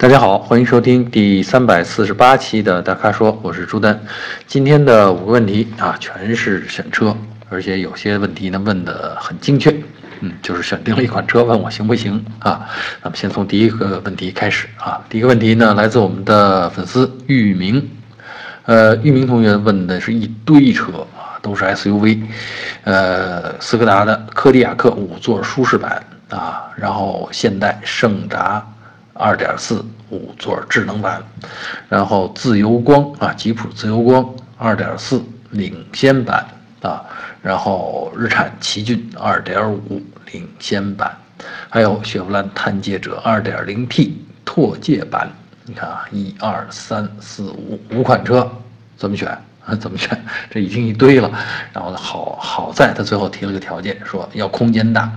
大家好，欢迎收听第三百四十八期的大咖说，我是朱丹。今天的五个问题啊，全是选车，而且有些问题呢问的很精确，嗯，就是选定了一款车，问我行不行啊？那么先从第一个问题开始啊，第一个问题呢来自我们的粉丝玉明，呃，玉明同学问的是一堆车啊，都是 SUV，呃，斯柯达的柯迪亚克五座舒适版啊，然后现代胜达。二点四五座智能版，然后自由光啊，吉普自由光二点四领先版啊，然后日产奇骏二点五领先版，还有雪佛兰探界者二点零 T 拓界版。你看啊，一二三四五五款车，怎么选啊？怎么选？这已经一堆了。然后好好在他最后提了个条件，说要空间大，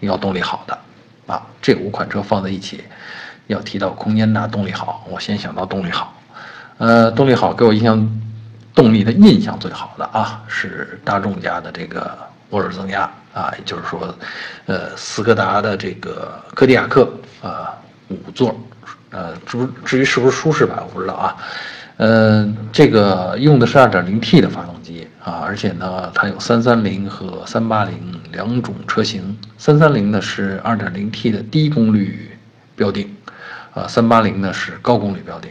要动力好的啊。这五款车放在一起。要提到空间大、动力好，我先想到动力好。呃，动力好给我印象，动力的印象最好的啊是大众家的这个涡轮增压啊，也就是说，呃，斯柯达的这个柯迪亚克啊五座，呃，至至于是不是舒适版我不知道啊。呃，这个用的是 2.0T 的发动机啊，而且呢，它有330和380两种车型，330呢是 2.0T 的低功率标定。呃，三八零呢是高功率标定，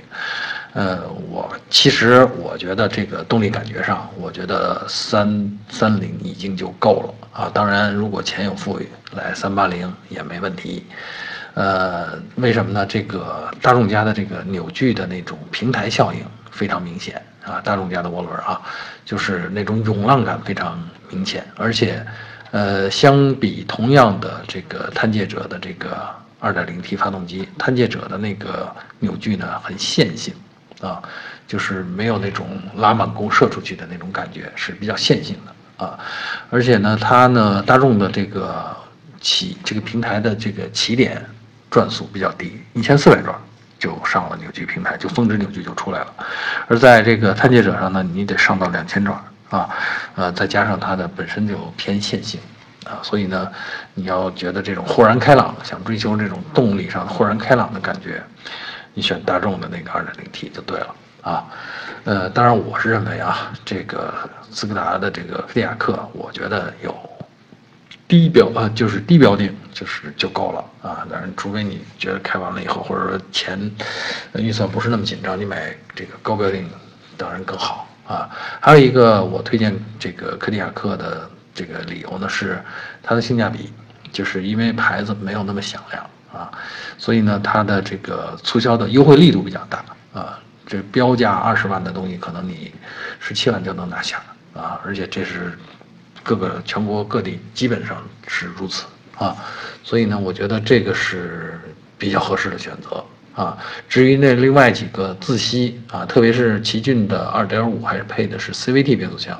呃，我其实我觉得这个动力感觉上，我觉得三三零已经就够了啊。当然，如果钱有富裕，来三八零也没问题。呃，为什么呢？这个大众家的这个扭矩的那种平台效应非常明显啊，大众家的涡轮啊，就是那种涌浪感非常明显，而且，呃，相比同样的这个探界者的这个。2.0T 发动机，探界者的那个扭矩呢很线性，啊，就是没有那种拉满弓射出去的那种感觉，是比较线性的啊。而且呢，它呢，大众的这个起这个平台的这个起点转速比较低，一千四百转就上了扭矩平台，就峰值扭矩就出来了。而在这个探界者上呢，你得上到两千转啊，呃，再加上它的本身就偏线性。啊，所以呢，你要觉得这种豁然开朗，想追求这种动力上豁然开朗的感觉，你选大众的那个 2.0T 就对了啊。呃，当然我是认为啊，这个斯柯达的这个柯迪亚克，我觉得有低标啊，就是低标定就是就够了啊。当然，除非你觉得开完了以后，或者说钱预算不是那么紧张，你买这个高标定当然更好啊。还有一个我推荐这个柯迪亚克的。这个理由呢是它的性价比，就是因为牌子没有那么响亮啊，所以呢它的这个促销的优惠力度比较大啊，这标价二十万的东西可能你十七万就能拿下啊，而且这是各个全国各地基本上是如此啊，所以呢我觉得这个是比较合适的选择。啊，至于那另外几个自吸啊，特别是奇骏的二点五，还是配的是 CVT 变速箱，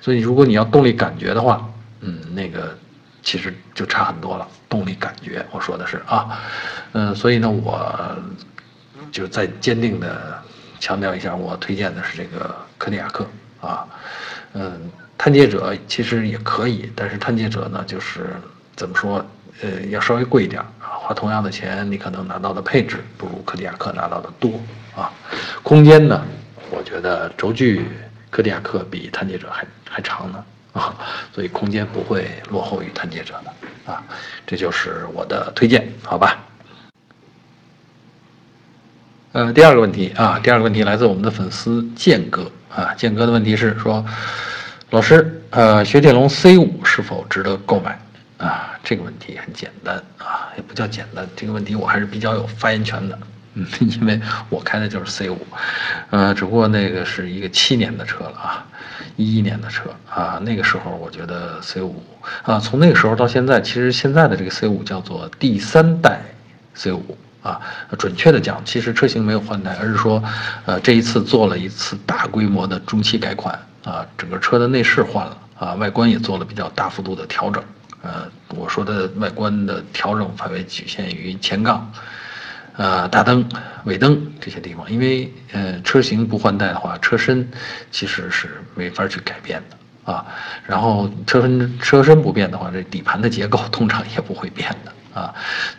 所以如果你要动力感觉的话，嗯，那个其实就差很多了。动力感觉，我说的是啊，嗯，所以呢，我就再坚定的强调一下，我推荐的是这个柯迪亚克啊，嗯，探界者其实也可以，但是探界者呢，就是怎么说，呃，要稍微贵一点。同样的钱，你可能拿到的配置不如柯迪亚克拿到的多啊。空间呢，我觉得轴距柯迪亚克比探界者还还长呢啊，所以空间不会落后于探界者的啊。这就是我的推荐，好吧？呃，第二个问题啊，第二个问题来自我们的粉丝剑哥啊，剑哥的问题是说，老师，呃，雪铁龙 C 五是否值得购买？啊，这个问题很简单啊，也不叫简单。这个问题我还是比较有发言权的，嗯，因为我开的就是 C 五，呃，只不过那个是一个七年的车了啊，一一年的车啊，那个时候我觉得 C 五啊，从那个时候到现在，其实现在的这个 C 五叫做第三代 C 五啊，准确的讲，其实车型没有换代，而是说，呃，这一次做了一次大规模的中期改款啊，整个车的内饰换了啊，外观也做了比较大幅度的调整。呃，我说的外观的调整范围局限于前杠、呃大灯、尾灯这些地方，因为呃车型不换代的话，车身其实是没法去改变的啊。然后车身车身不变的话，这底盘的结构 通常也不会变的啊。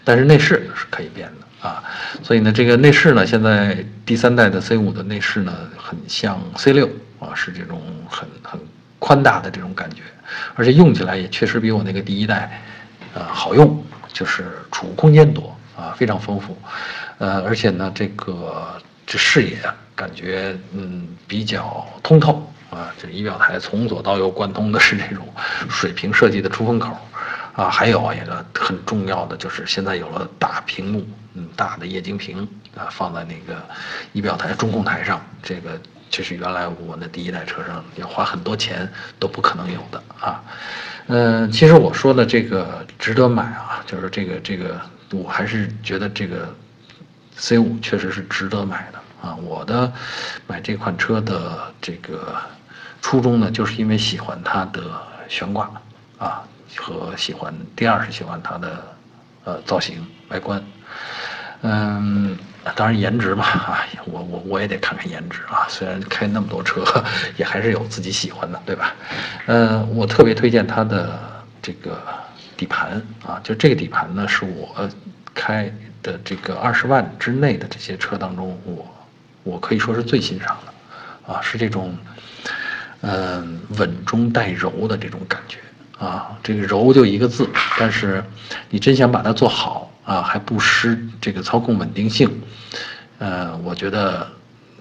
但是内饰是可以变的啊，所以呢，这个内饰呢，现在第三代的 C 五的内饰呢，很像 C 六啊，是这种很很宽大的这种感觉，而且用起来也确实比我那个第一代，呃，好用，就是储物空间多啊，非常丰富，呃，而且呢，这个这视野感觉嗯比较通透啊，这仪表台从左到右贯通的是这种水平设计的出风口。啊，还有一个很重要的就是现在有了大屏幕，嗯，大的液晶屏啊，放在那个仪表台中控台上，这个这是原来我那第一代车上要花很多钱都不可能有的啊。嗯，其实我说的这个值得买啊，就是这个这个，我还是觉得这个 C 五确实是值得买的啊。我的买这款车的这个初衷呢，就是因为喜欢它的悬挂啊。和喜欢第二是喜欢它的，呃造型外观，嗯，当然颜值嘛啊，我我我也得看看颜值啊。虽然开那么多车，也还是有自己喜欢的，对吧？嗯，我特别推荐它的这个底盘啊，就这个底盘呢，是我开的这个二十万之内的这些车当中，我我可以说是最欣赏的啊，是这种嗯稳中带柔的这种感觉。啊，这个柔就一个字，但是你真想把它做好啊，还不失这个操控稳定性。呃，我觉得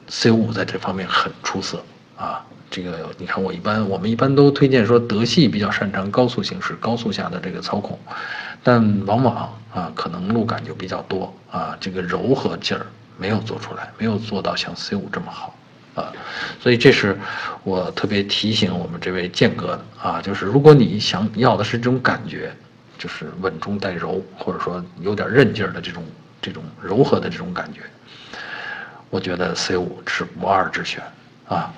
C 五在这方面很出色啊。这个你看，我一般我们一般都推荐说德系比较擅长高速行驶，高速下的这个操控，但往往啊可能路感就比较多啊，这个柔和劲儿没有做出来，没有做到像 C 五这么好。啊，所以这是我特别提醒我们这位剑哥的啊，就是如果你想要的是这种感觉，就是稳中带柔，或者说有点韧劲儿的这种这种柔和的这种感觉，我觉得 C 五是不二之选啊。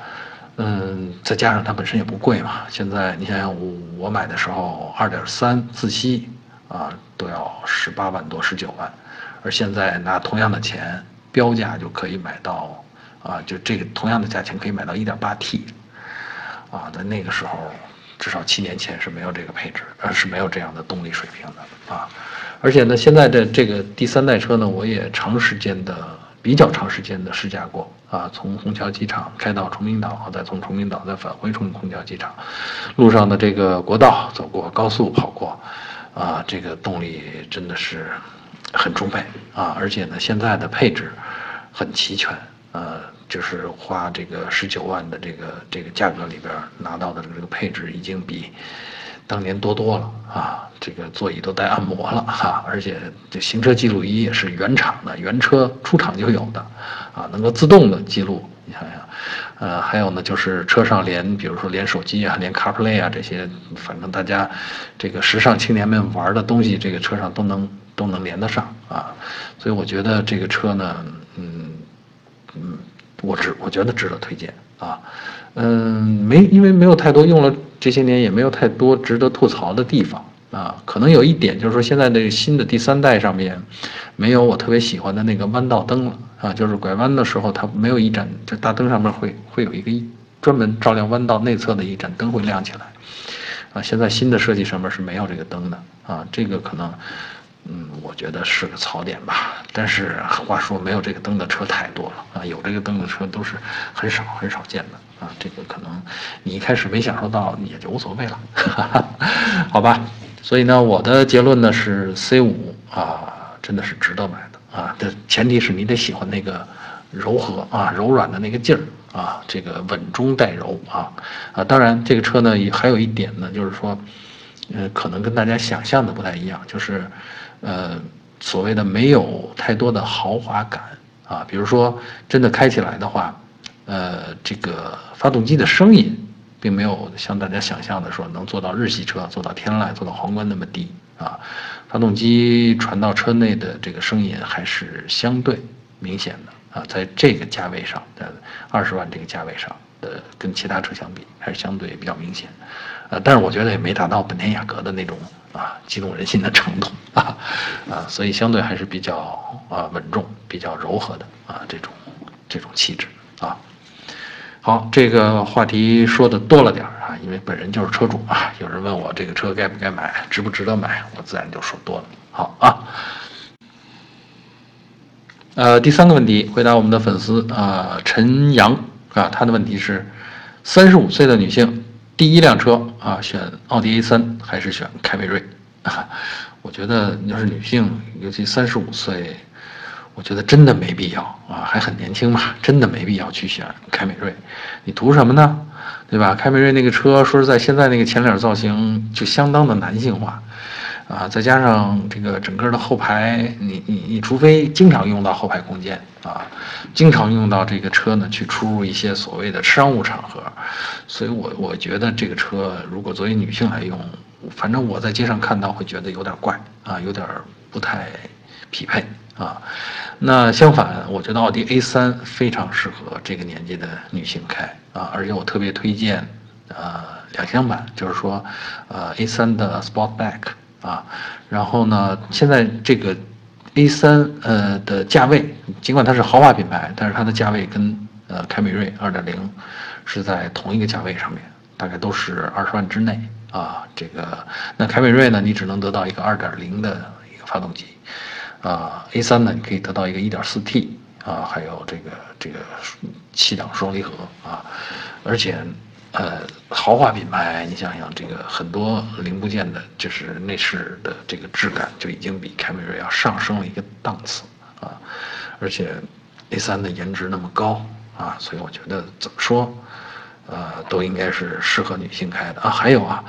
嗯，再加上它本身也不贵嘛，现在你想想我我买的时候二点三自吸啊都要十八万多十九万，而现在拿同样的钱标价就可以买到。啊，就这个同样的价钱可以买到 1.8T，啊，在那个时候，至少七年前是没有这个配置，呃，是没有这样的动力水平的啊。而且呢，现在的这个第三代车呢，我也长时间的、比较长时间的试驾过啊，从虹桥机场开到崇明岛，再从崇明岛再返回崇虹桥机场，路上的这个国道走过，高速跑过，啊，这个动力真的是很充沛啊，而且呢，现在的配置很齐全，呃。就是花这个十九万的这个这个价格里边拿到的这个配置，已经比当年多多了啊！这个座椅都带按摩了哈，而且这行车记录仪也是原厂的，原车出厂就有的啊，能够自动的记录。你想想，呃，还有呢，就是车上连，比如说连手机啊，连 CarPlay 啊这些，反正大家这个时尚青年们玩的东西，这个车上都能都能连得上啊。所以我觉得这个车呢，嗯。我值，我觉得值得推荐啊，嗯，没，因为没有太多用了这些年，也没有太多值得吐槽的地方啊。可能有一点就是说，现在这个新的第三代上面，没有我特别喜欢的那个弯道灯了啊，就是拐弯的时候它没有一盏，这大灯上面会会有一个专门照亮弯道内侧的一盏灯会亮起来啊。现在新的设计上面是没有这个灯的啊，这个可能。嗯，我觉得是个槽点吧。但是话说，没有这个灯的车太多了啊，有这个灯的车都是很少很少见的啊。这个可能你一开始没享受到，也就无所谓了，哈 哈好吧？所以呢，我的结论呢是 C 五啊，真的是值得买的啊。的前提是你得喜欢那个柔和啊、柔软的那个劲儿啊，这个稳中带柔啊啊。当然，这个车呢也还有一点呢，就是说，呃，可能跟大家想象的不太一样，就是。呃，所谓的没有太多的豪华感啊，比如说真的开起来的话，呃，这个发动机的声音并没有像大家想象的说能做到日系车做到天籁做到皇冠那么低啊，发动机传到车内的这个声音还是相对明显的啊，在这个价位上，在二十万这个价位上的跟其他车相比还是相对比较明显，呃，但是我觉得也没达到本田雅阁的那种。啊，激动人心的程度啊，啊，所以相对还是比较啊稳重、比较柔和的啊这种这种气质啊。好，这个话题说的多了点儿啊，因为本人就是车主啊。有人问我这个车该不该买，值不值得买，我自然就说多了。好啊。呃，第三个问题，回答我们的粉丝啊，陈阳啊，他的问题是：三十五岁的女性，第一辆车啊，选奥迪 A3 还是选凯美瑞？我觉得你要是女性，尤其三十五岁，我觉得真的没必要啊，还很年轻嘛，真的没必要去选凯美瑞。你图什么呢？对吧？凯美瑞那个车，说实在，现在那个前脸造型就相当的男性化。啊，再加上这个整个的后排，你你你，除非经常用到后排空间啊，经常用到这个车呢，去出入一些所谓的商务场合，所以我我觉得这个车如果作为女性来用，反正我在街上看到会觉得有点怪啊，有点不太匹配啊。那相反，我觉得奥迪 A3 非常适合这个年纪的女性开啊，而且我特别推荐呃两厢版，就是说呃 A3 的 Sportback。啊，然后呢？现在这个 A3 呃的价位，尽管它是豪华品牌，但是它的价位跟呃凯美瑞2.0是在同一个价位上面，大概都是二十万之内啊。这个那凯美瑞呢，你只能得到一个2.0的一个发动机，啊，A3 呢，你可以得到一个 1.4T 啊，还有这个这个七档双离合啊，而且。呃，豪华品牌，你想想这个很多零部件的，就是内饰的这个质感，就已经比凯美瑞要上升了一个档次啊。而且，A3 的颜值那么高啊，所以我觉得怎么说，呃，都应该是适合女性开的啊。还有啊，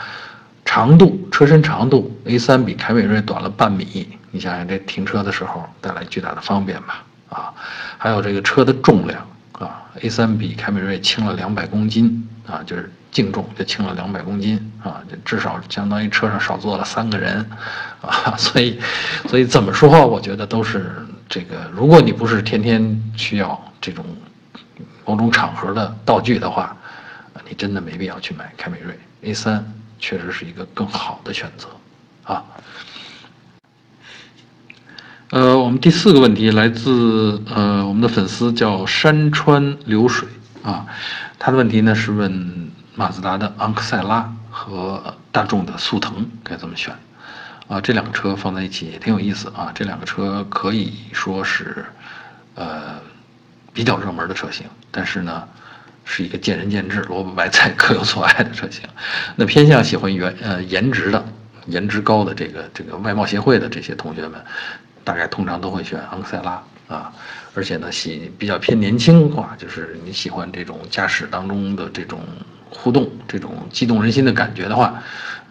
长度，车身长度，A3 比凯美瑞短了半米，你想想这停车的时候带来巨大的方便吧？啊，还有这个车的重量，A3 比凯美瑞轻了两百公斤。啊，就是净重就轻了两百公斤啊，就至少相当于车上少坐了三个人，啊，所以，所以怎么说，我觉得都是这个。如果你不是天天需要这种某种场合的道具的话，你真的没必要去买凯美瑞 A3，确实是一个更好的选择，啊。呃，我们第四个问题来自呃我们的粉丝叫山川流水啊。他的问题呢是问马自达的昂克赛拉和大众的速腾该怎么选，啊，这两个车放在一起也挺有意思啊。这两个车可以说是，呃，比较热门的车型，但是呢，是一个见仁见智、萝卜白菜各有所爱的车型。那偏向喜欢原呃颜值的、颜值高的这个这个外貌协会的这些同学们，大概通常都会选昂克赛拉啊。而且呢，喜比较偏年轻化，就是你喜欢这种驾驶当中的这种互动、这种激动人心的感觉的话，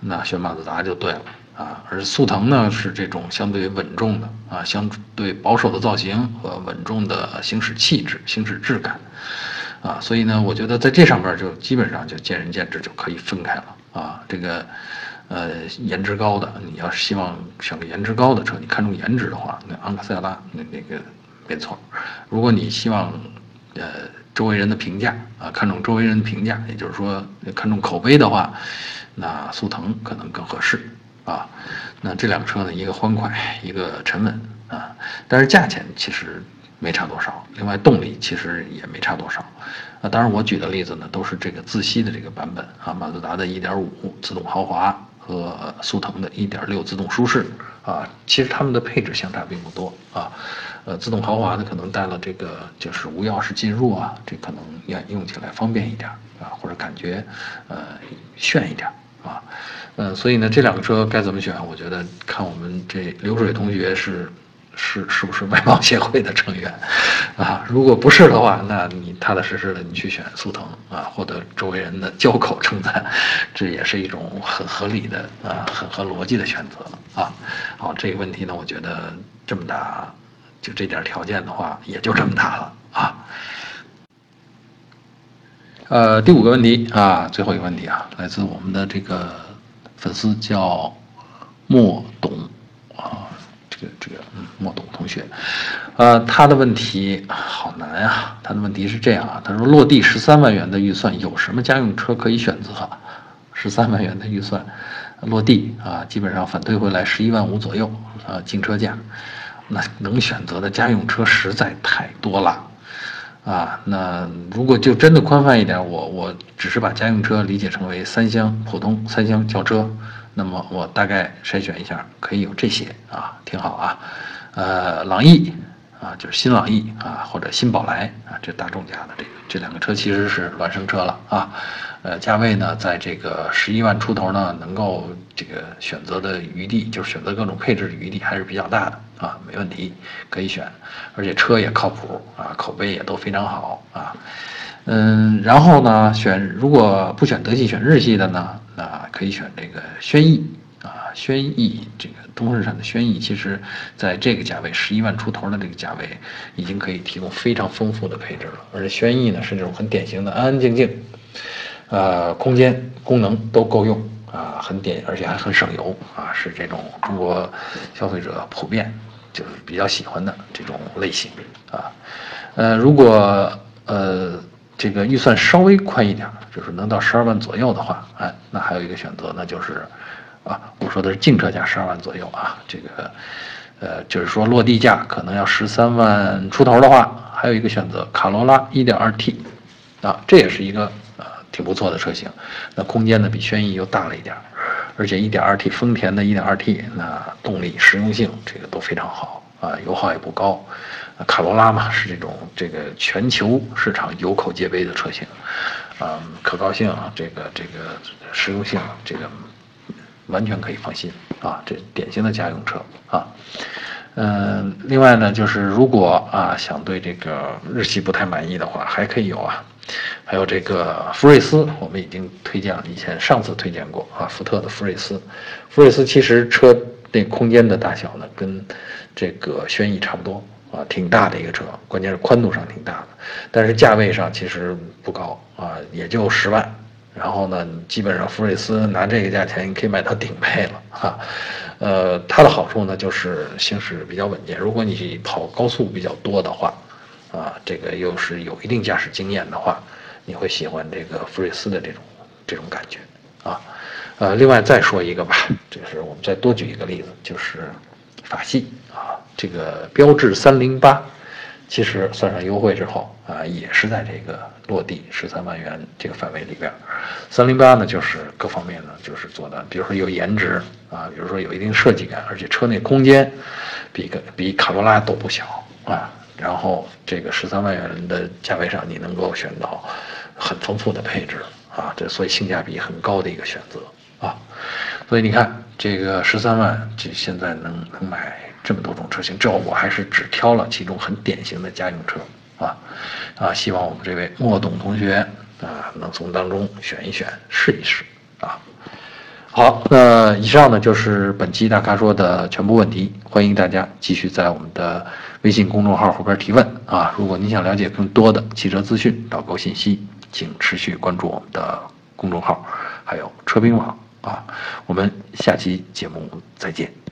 那选马自达就对了啊。而速腾呢，是这种相对稳重的啊，相对保守的造型和稳重的行驶气质、行驶质感啊。所以呢，我觉得在这上边就基本上就见仁见智，就可以分开了啊。这个呃，颜值高的，你要是希望选个颜值高的车，你看重颜值的话，那昂克赛拉那那个。没错，如果你希望，呃，周围人的评价啊，看重周围人的评价，也就是说看重口碑的话，那速腾可能更合适啊。那这两个车呢，一个欢快，一个沉稳啊，但是价钱其实没差多少。另外动力其实也没差多少啊。当然我举的例子呢，都是这个自吸的这个版本啊，马自达的1.5自动豪华和速腾的1.6自动舒适啊，其实它们的配置相差并不多啊。呃，自动豪华的可能带了这个，就是无钥匙进入啊，这可能用用起来方便一点啊，或者感觉呃炫一点啊，呃，所以呢，这两个车该怎么选？我觉得看我们这流水同学是是是不是外贸协会的成员啊？如果不是的话，那你踏踏实实的你去选速腾啊，获得周围人的交口称赞，这也是一种很合理的啊，很合逻辑的选择啊。好，这个问题呢，我觉得这么大。就这点条件的话，也就这么大了啊。呃，第五个问题啊，最后一个问题啊，来自我们的这个粉丝叫莫董，这个，莫董同学，呃，他的问题好难啊。他的问题是这样啊，他说落地十三万元的预算有什么家用车可以选择？十三万元的预算落地啊，基本上反推回来十一万五左右啊，净车价。那能选择的家用车实在太多了，啊，那如果就真的宽泛一点，我我只是把家用车理解成为三厢普通三厢轿车，那么我大概筛选一下，可以有这些啊，挺好啊，呃，朗逸啊，就是新朗逸啊或者新宝来啊，这大众家的这个这两个车其实是孪生车了啊。呃，价位呢，在这个十一万出头呢，能够这个选择的余地，就是选择各种配置的余地还是比较大的啊，没问题，可以选，而且车也靠谱啊，口碑也都非常好啊，嗯，然后呢，选如果不选德系，选日系的呢，那可以选这个轩逸啊，轩逸这个东日产的轩逸，其实在这个价位十一万出头的这个价位，已经可以提供非常丰富的配置了，而且轩逸呢是这种很典型的安安静静。呃，空间功能都够用啊，很点，而且还很省油啊，是这种中国消费者普遍就是比较喜欢的这种类型啊。呃，如果呃这个预算稍微宽一点，就是能到十二万左右的话，哎，那还有一个选择，那就是啊，我说的是净车价十二万左右啊，这个呃就是说落地价可能要十三万出头的话，还有一个选择卡罗拉一点二 T，啊，这也是一个啊。挺不错的车型，那空间呢比轩逸又大了一点，而且一点二 T 丰田的一点二 T，那动力实用性这个都非常好啊，油耗也不高。卡罗拉嘛是这种这个全球市场有口皆碑的车型，啊，可靠性啊，这个这个实用性这个完全可以放心啊，这典型的家用车啊。嗯，另外呢就是如果啊想对这个日系不太满意的话，还可以有啊。还有这个福睿斯，我们已经推荐了，以前上次推荐过啊。福特的福睿斯，福睿斯其实车那空间的大小呢，跟这个轩逸差不多啊，挺大的一个车，关键是宽度上挺大的，但是价位上其实不高啊，也就十万。然后呢，基本上福睿斯拿这个价钱，你可以买到顶配了哈。呃，它的好处呢，就是行驶比较稳健。如果你跑高速比较多的话。啊，这个又是有一定驾驶经验的话，你会喜欢这个福睿斯的这种这种感觉啊。呃，另外再说一个吧，就是我们再多举一个例子，就是法系啊，这个标致三零八，其实算上优惠之后啊，也是在这个落地十三万元这个范围里边。三零八呢，就是各方面呢，就是做的，比如说有颜值啊，比如说有一定设计感，而且车内空间比个比卡罗拉都不小啊。然后这个十三万元的价位上，你能够选到很丰富的配置啊，这所以性价比很高的一个选择啊。所以你看，这个十三万，就现在能能买这么多种车型，这我还是只挑了其中很典型的家用车啊啊！希望我们这位莫董同学啊，能从当中选一选，试一试啊。好，那以上呢就是本期大咖说的全部问题，欢迎大家继续在我们的。微信公众号后边提问啊！如果您想了解更多的汽车资讯、导购信息，请持续关注我们的公众号，还有车评网啊！我们下期节目再见。